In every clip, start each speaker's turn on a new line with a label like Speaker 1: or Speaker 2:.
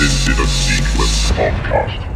Speaker 1: Abandoned in a Sequence podcast.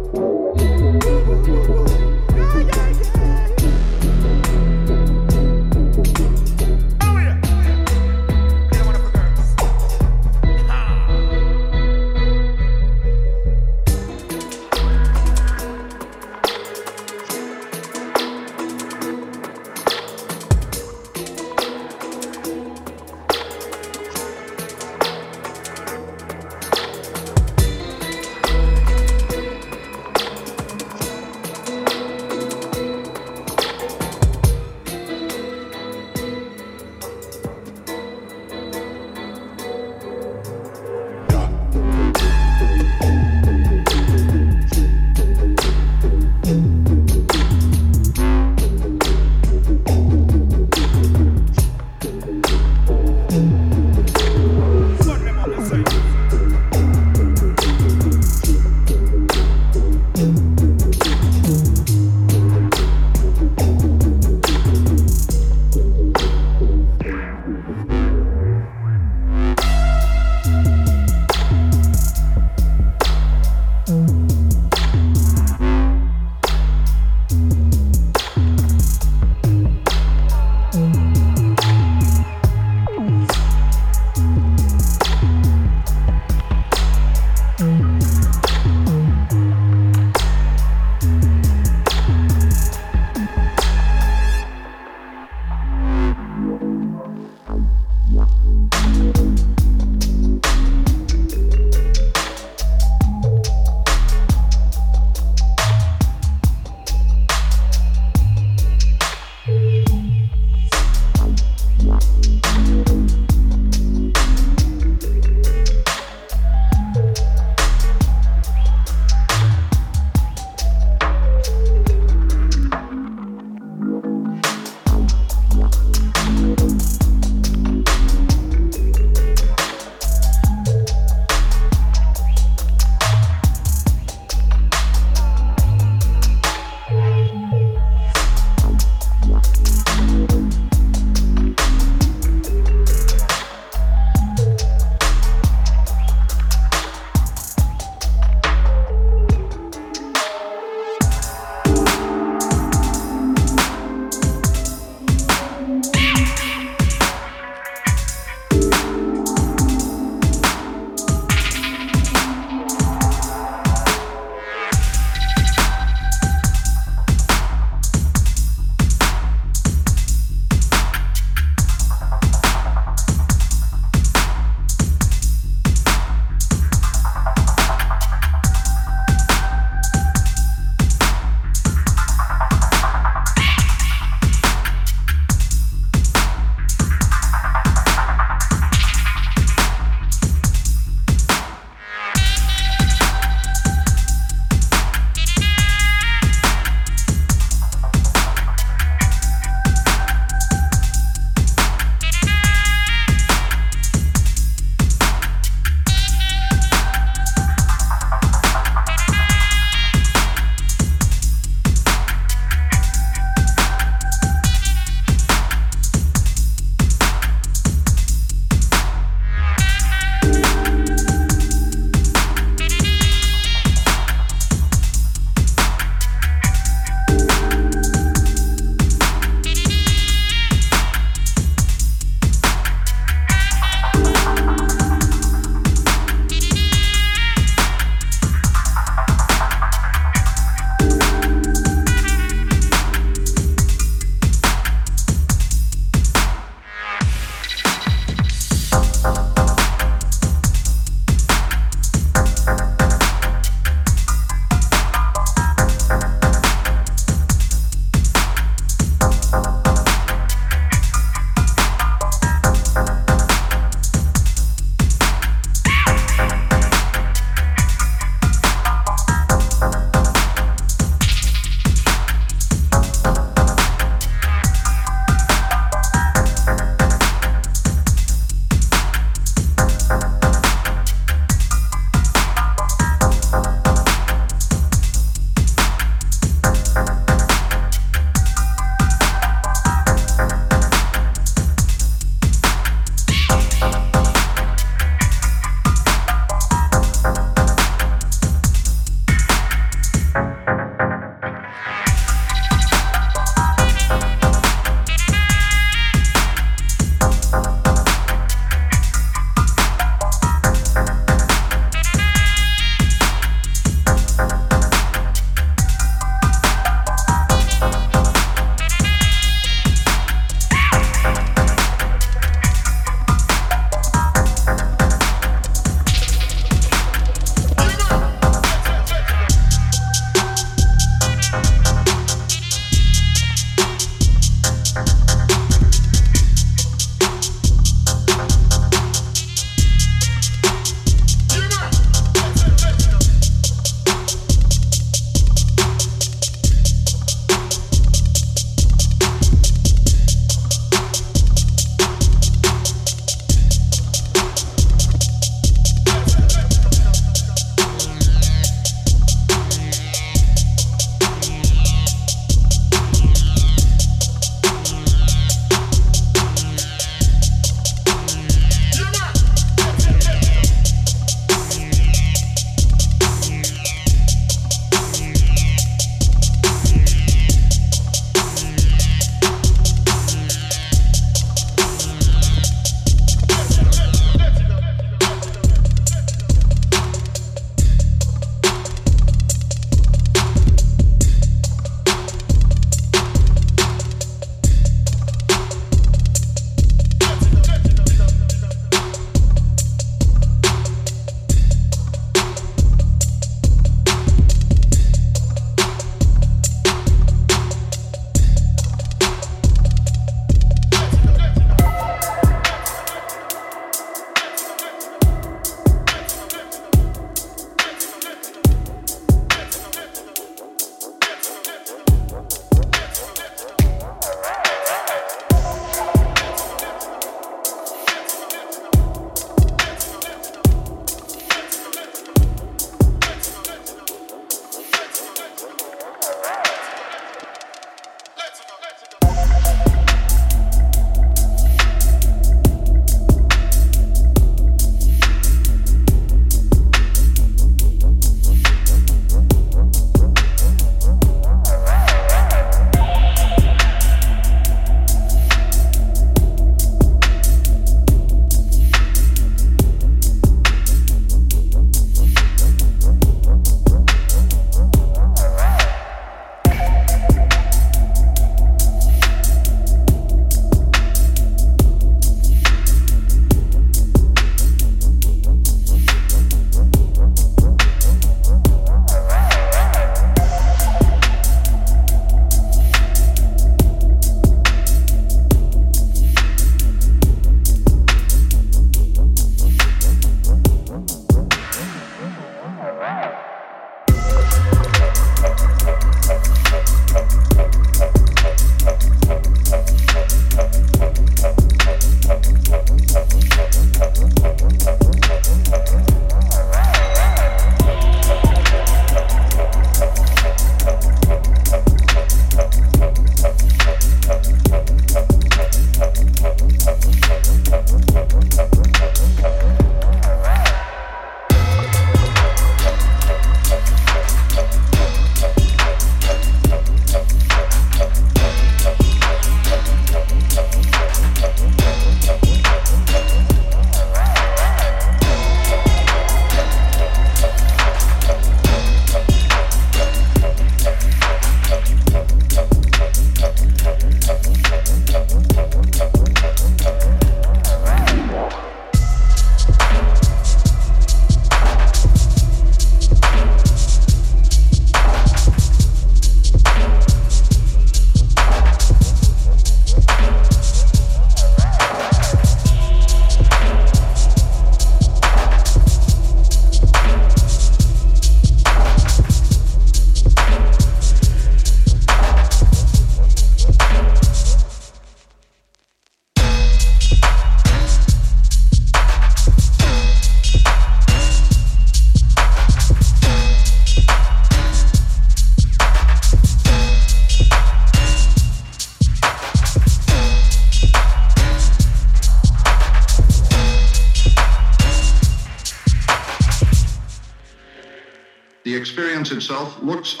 Speaker 2: Itself looks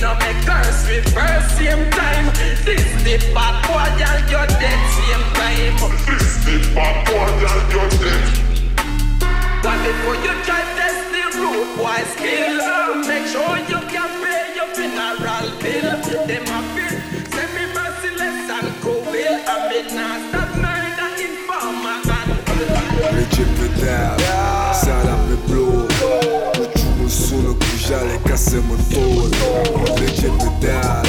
Speaker 3: no me curse with first same time. This the bad boy and your dead same time. This the bad
Speaker 1: boy and your dead.
Speaker 3: But before you try test the road, why skill? Make sure you can pay your funeral bill. Them a bill, send me merciless and cruel. I'm not stop murder, informer and.
Speaker 4: Richard Vidal. ca să mă întorc Plece pe deal,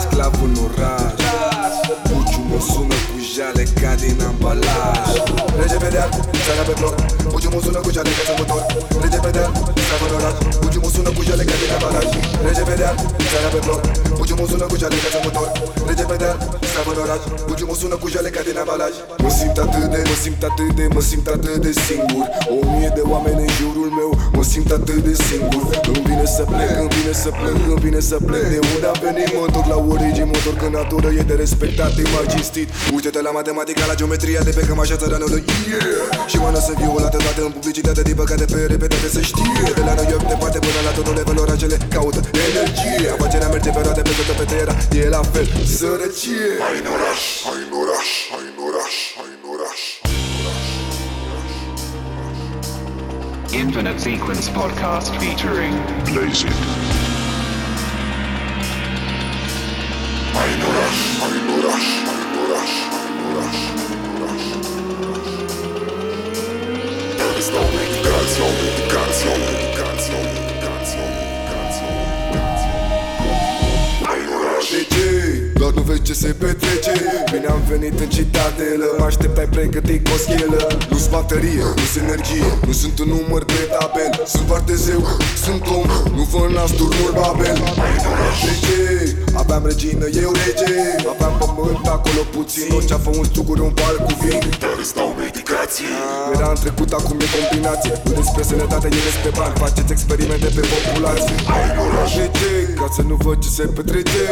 Speaker 4: sclav în oraș. Buciu mă sună cu jale ca din ambalaj pedea, sara pe bloc Ugiu musună cu jalecă să motor. Rege pedea, s-a valorat. Ugiu musună cu jalecă din abalaj Rege pedea, sara pe bloc Ugiu musună cu jalecă să motor. Rege pedea, s-a valorat. Ugiu musună cu jalecă din abalaj Mă simt atât de, mă simt atât de, mă simt atât de singur. O mie de oameni în jurul meu Mă simt atât de singur. Îmi vine să plec, îmi vine să plec, îmi vine să plec. De unde am venit, mă întorc la origini Mă întorc în natură, e de respectat, e mai cinstit Uite-te la matematica, la geometria De pe cămașa țăranului yeah! Și mână să violată toată în publicitate Din păcate pe repetate să știe. De la noi departe până la totul level orașele Caută energie. Afacerea merge pe roate pe toată pe tera E la fel sărăcie. Hai
Speaker 5: în oraș, hai în oraș, hai în oraș, hai în oraș.
Speaker 6: Infinite Sequence Podcast featuring
Speaker 1: Blaze
Speaker 4: am venit în citadelă Mă așteptai pregătit cu o schelă Nu-s baterie, nu-s energie. Nu sunt un număr de tabel. Sunt foarte zeu, sunt om. Nu vă nas turnul Babel.
Speaker 5: De
Speaker 4: ce? Aveam regină, eu rege. Aveam pământ acolo puțin. Orice a fă un sucuri, un pal cu vin.
Speaker 5: Dar îți dau medicație
Speaker 4: Era în trecut, acum e combinație. Nu despre sănătate, e despre bani. Faceți experimente pe populație.
Speaker 5: De
Speaker 4: ce? Ca să nu văd ce se petrece.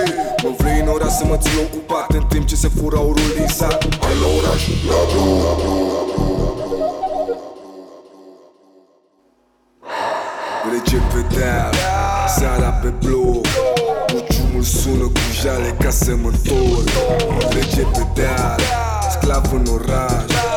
Speaker 4: Mă vrei în oraș să mă ții ocupat În timp ce se fură aurul din sat
Speaker 5: Hai la oraș, la blu
Speaker 4: Rece pe deal, seara pe bloc Buciumul sună cu jale ca să mă întorc. Rece pe deal, sclav în oraș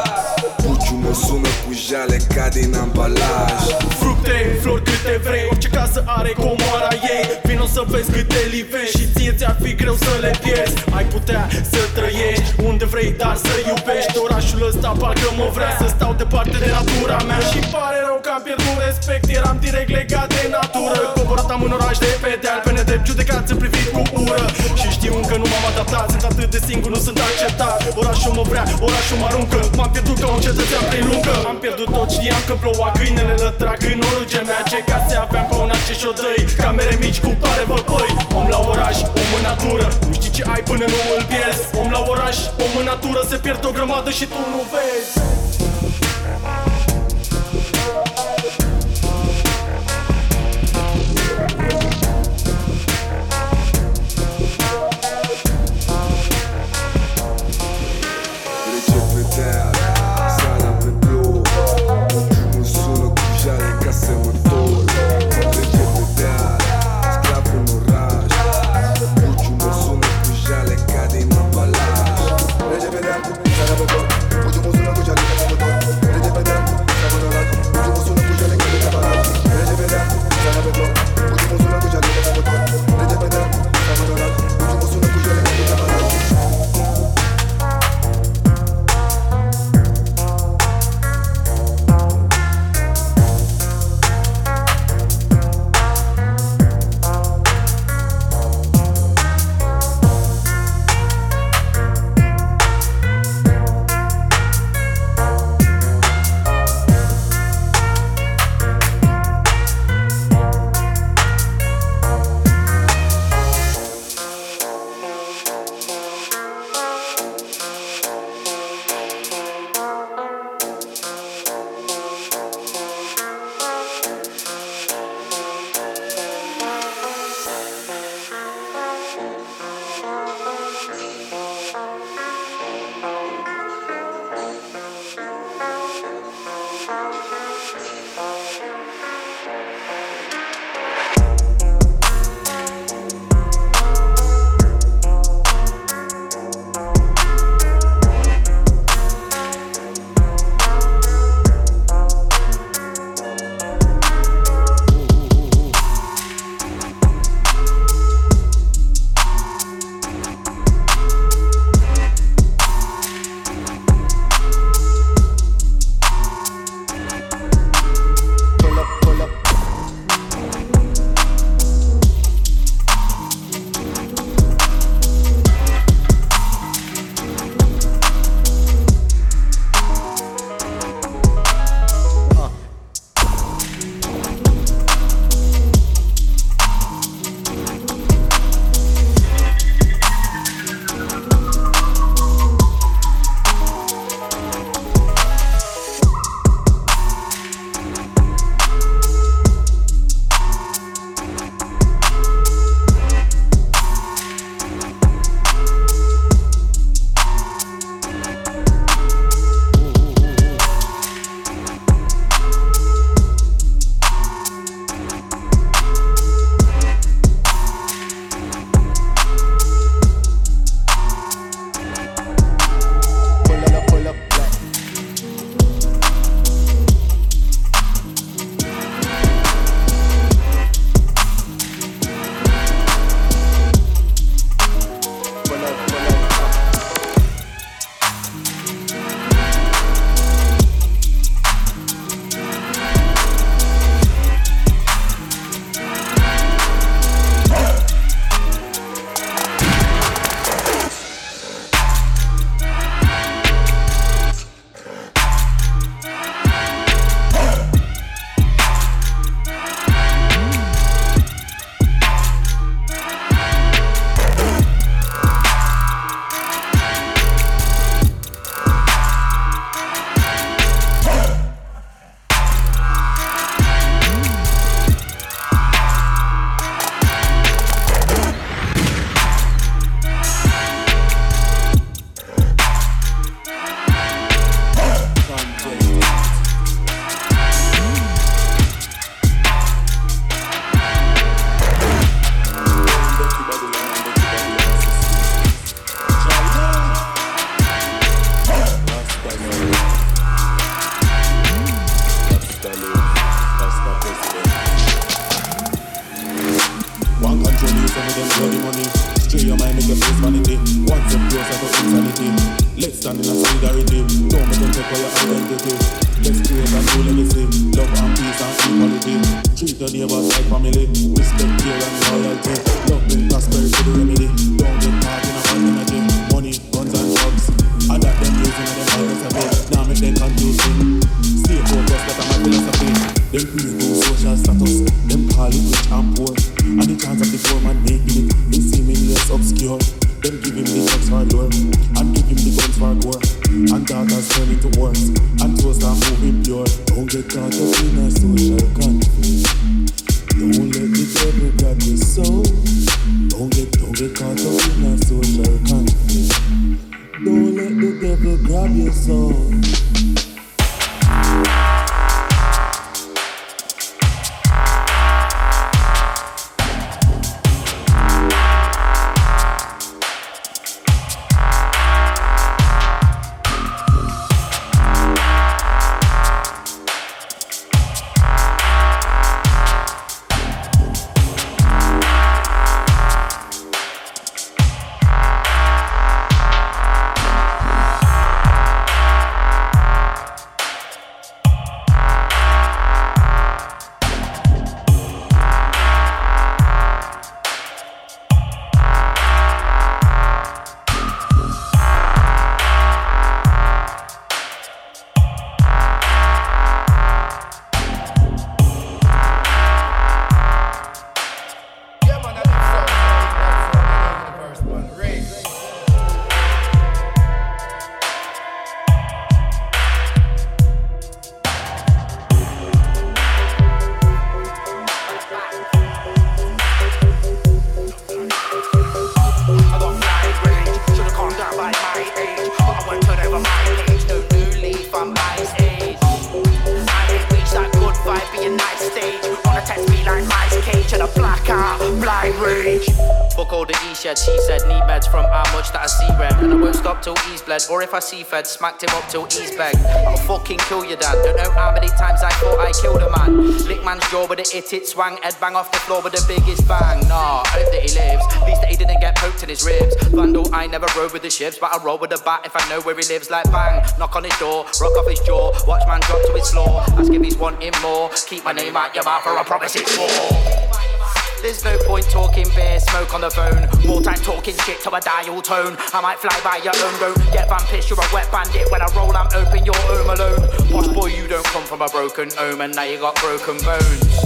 Speaker 4: Buciumul sună cu jale ca din ambalaj.
Speaker 7: Fructe, flori câte vrei Orice casă are comoara ei. Vino să vezi câte livești Și ție ți-ar fi greu să le pierzi. Ai putea să trăiești unde vrei Dar să iubești. Orașul ăsta parcă mă vrea Să stau departe de natura mea. Și pare rău că am pierdut respect Eram direct legat de natură. Coborât am în oraș de pe deal Pe nedrept judecat sunt privit cu ură. Și știu încă nu m-am adaptat Sunt atât de singur, nu sunt acceptat. Orașul mă vrea, orașul mă aruncă. M-am pierdut ca un cetățean prin lungă Am pierdut tot, știam că ploua Câinele lătrac în oruge mea Ce case aveam pe una ce și-o dăi Camere mici cu pare văpăi Om la oraș, om în natură. Nu știi ce ai până nu îl pierzi. Om la oraș, om în natură. Se pierd o grămadă și tu nu vezi
Speaker 8: or if I see fed, smacked him up till he's begged. I'll fucking kill your dad. Don't know how many times I thought I killed a man. Lick man's jaw with a hit it swang, head bang off the floor with the biggest bang. Nah, hope that he lives. Least that he didn't get poked in his ribs. Vandal, I never rode with the ships, but I roll with the bat if I know where he lives. Like bang, knock on his door, rock off his jaw, watch man drop to his floor. Ask if he's wanting more. Keep my name out your mouth, or I promise it's war. There's no point talking beer, smoke on the phone. More time talking shit to a dial tone. I might fly by your own, don't get van pissed, you're a wet bandit. When I roll, I'm open, you're home alone. Posh boy, you don't come from a broken home, and now you got broken bones.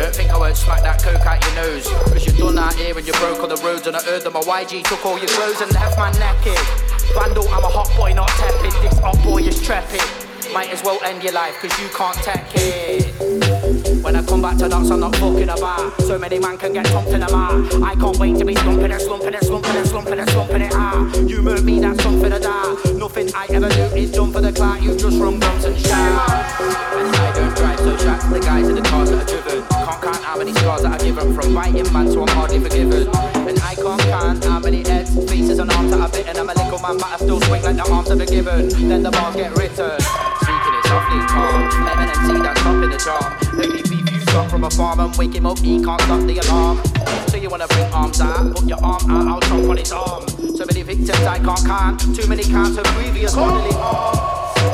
Speaker 8: Don't think I won't smack that coke out your nose. Cause you're done out here and you broke on the roads, and I heard that my YG took all your clothes and left my naked. Vandal, I'm a hot boy, not tepid. This hot boy is trepid. Might as well end your life, cause you can't take it. When I come back to dance, I'm not fucking about. So many man can get thumped in the bar. I can't wait to be slumping and slumping and slumping and slumping and slumping it out. You move me, that's something to die. Nothing I ever do is done for the clout. You just run drums and shout. And I don't drive, so shout to the guys in the cars that are driven. Can't count how many scars that I've given from fighting man, so I'm hardly forgiven. And I can't count how many heads, faces, and arms that I've bitten. I'm a little man, but I still swing like the arms are forgiven. Then the bars get written. Speaking it softly calm. Let an MC that's up in the charm. From a farm and wake him up, he can't stop the alarm. So you wanna bring arms out, put your arm out, I'll chomp on his arm. So many victims I can't count, too many counts of previous bodily harm.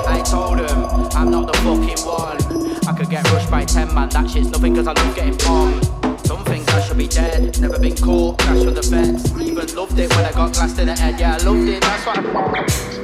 Speaker 8: I told him, I'm not the fucking one. I could get rushed by 10 man, that shit's nothing cause I love getting bombed. Some think I should be dead, never been caught, crash on the fence. Even loved it when I got glassed in the head, yeah, I loved it, that's why.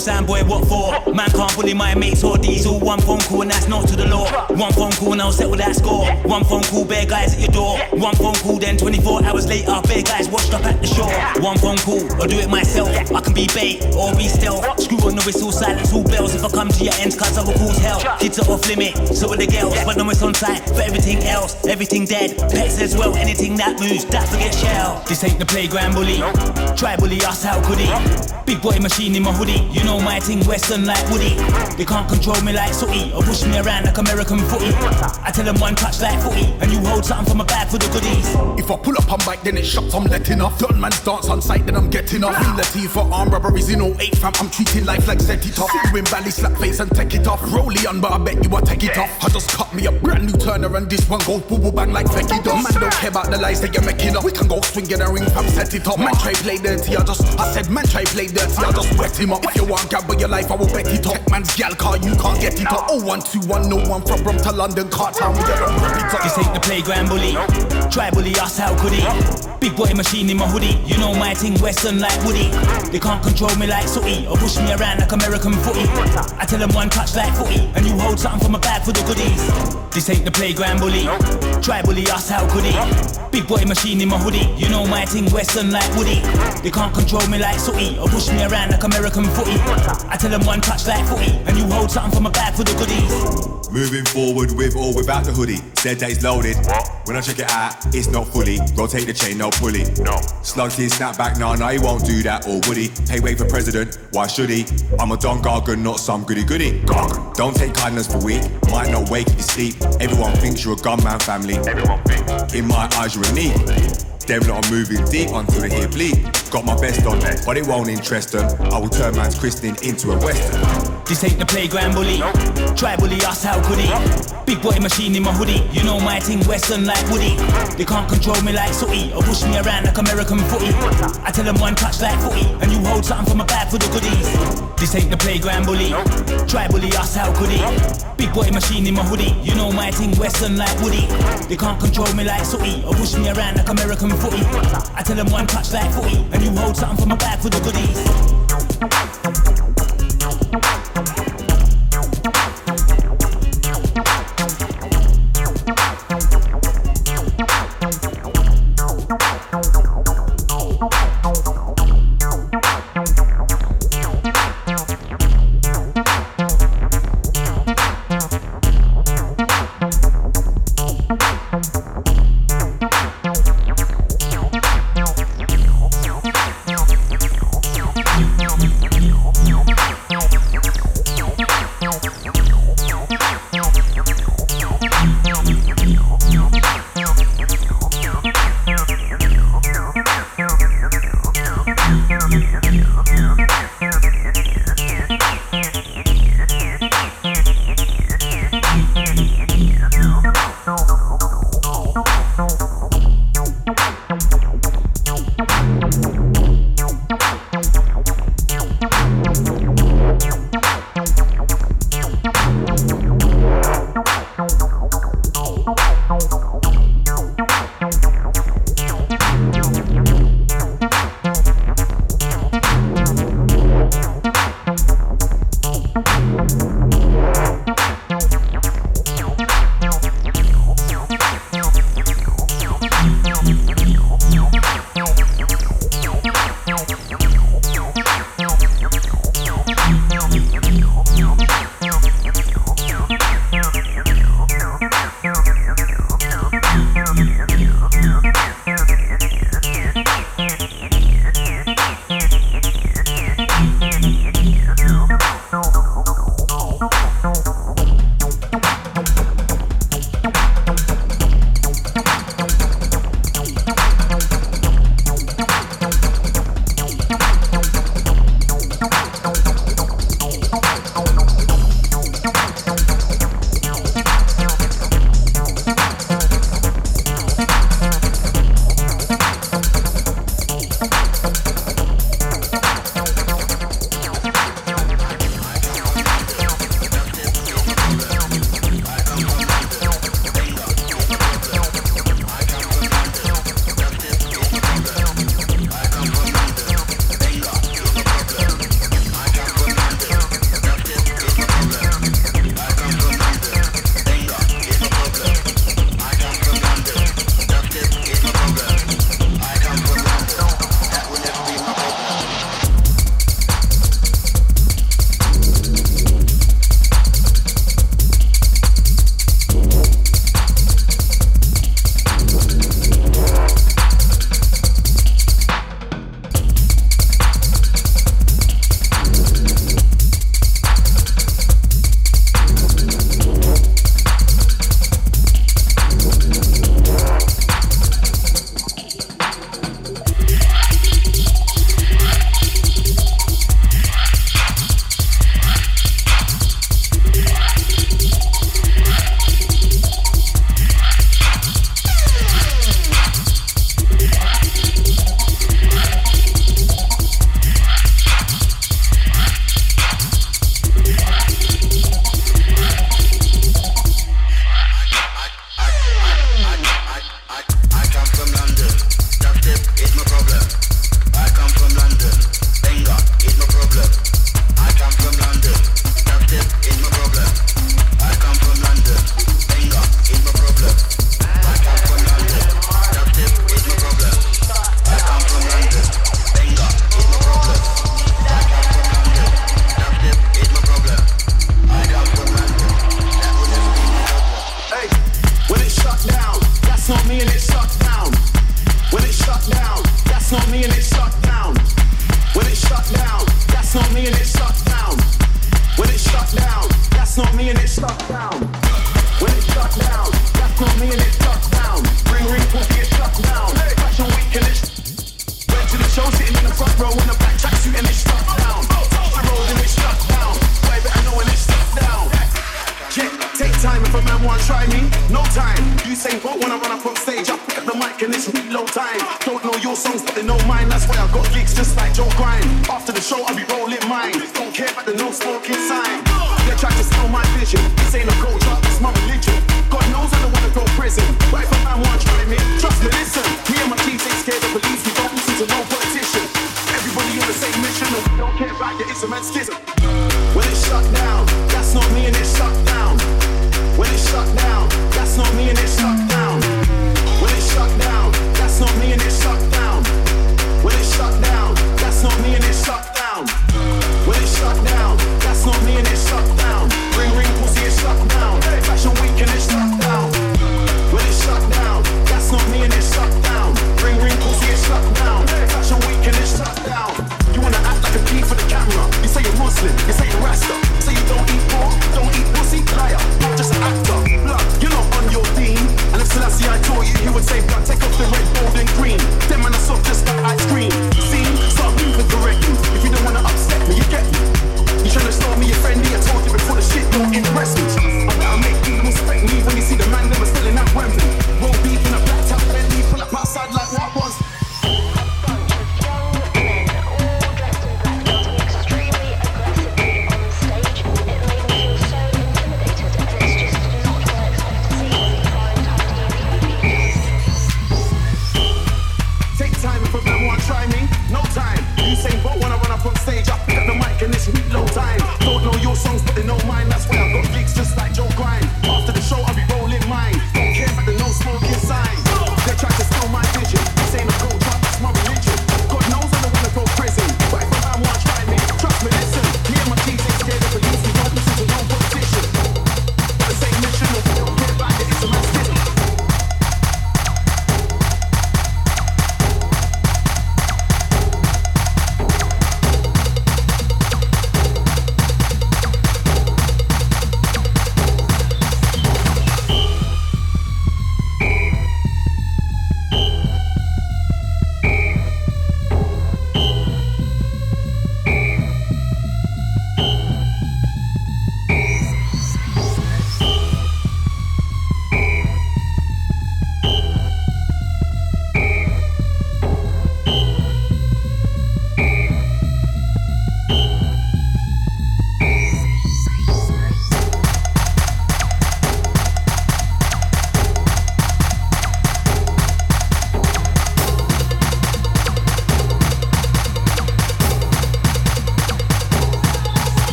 Speaker 9: Sound boy, what for? Man can't bully my mates or diesel. One phone call and that's not to the law. One phone call and I'll settle that score. One phone call, bare guys at your door. One phone call, then 24 hours later, bare guys washed up at the shore. One phone call, or do it myself. I can be bait or be stealth. Screw on the whistle, silence all bells. If I come to your ends, cause I will cause hell. Kids are off limit, so are the girls. But no, it's on site for everything else. Everything dead, pets as well. Anything that moves, that forget shell. This ain't the playground bully. Try bully how could he? Big boy machine in my hoodie. You know my thing, Western like Woody. They can't control me like Sooty or push me around like American footy. I tell them one touch like footy, and you hold something from my bag for the goodies.
Speaker 10: If I pull up on bike, then it shots, I'm letting off. Done man's dance on sight, then I'm getting off. In the for arm robberies in 08, fam. I'm treating life like set it off. Win Valley, slap face and take it off. Rolly on, but I bet you I take it off. I just cut me a brand new turner, and this one goes boo boo bang like does. Man don't care about the lies that you're making up. We can go swing in a ring, fam, set it up. Man try play dirty, I just, I said man try play dirty, I just wet him up. If you want gamble your life, I will bet it up. Man's gal car, you can't get it up. Oh one two one, no one from Brum to London, Cartown, we get them it up. This ain't
Speaker 9: the playground bully. Try bully us, how could he? Big boy machine in my hoodie. You know my thing, Western like Woody. They can't control me like Sooty or push me around like American footy. I tell them one touch like footy, and you hold something from my bag for the goodies. This ain't the playground bully. Try bully us, how could he? Big boy machine in my hoodie. You know my thing, Western like Woody. They can't control me like Sooty or push me around like American footy. I tell them one touch like footy, and you hold something from my bag for the goodies.
Speaker 11: Moving forward with or without the hoodie. Said that it's loaded. When I check it out, it's not fully. Rotate the chain, no pulley. No. Slugs his snapback, nah, nah, he won't do that, or would he? Pay way for president, why should he? I'm a Don Gargan, not some goody goody. Gargan. Don't take kindness for weak. Might not wake if you sleep. Everyone thinks you're a gunman family. Everyone thinks. In my eyes, you're a neat. Them lot are moving deep until they hear bleed. Got my best on, but it won't interest them. I will turn man's christening into a western.
Speaker 9: This ain't the playground bully. Try bully us, how could he? Big boy machine in my hoodie. You know my thing, Western like Woody. They can't control me like Sooty or push me around like American footy. I tell them one touch like footy, and you hold something from my bag for the goodies. This ain't the playground bully. Try bully us, how could he? Big boy machine in my hoodie. You know my thing, Western like Woody. They can't control me like Sooty or push me around like American footy. I tell them one touch like footy, and you hold something from my bag for the goodies.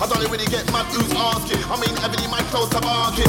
Speaker 12: I don't really get mad who's asking. I mean, every my clothes to bargain.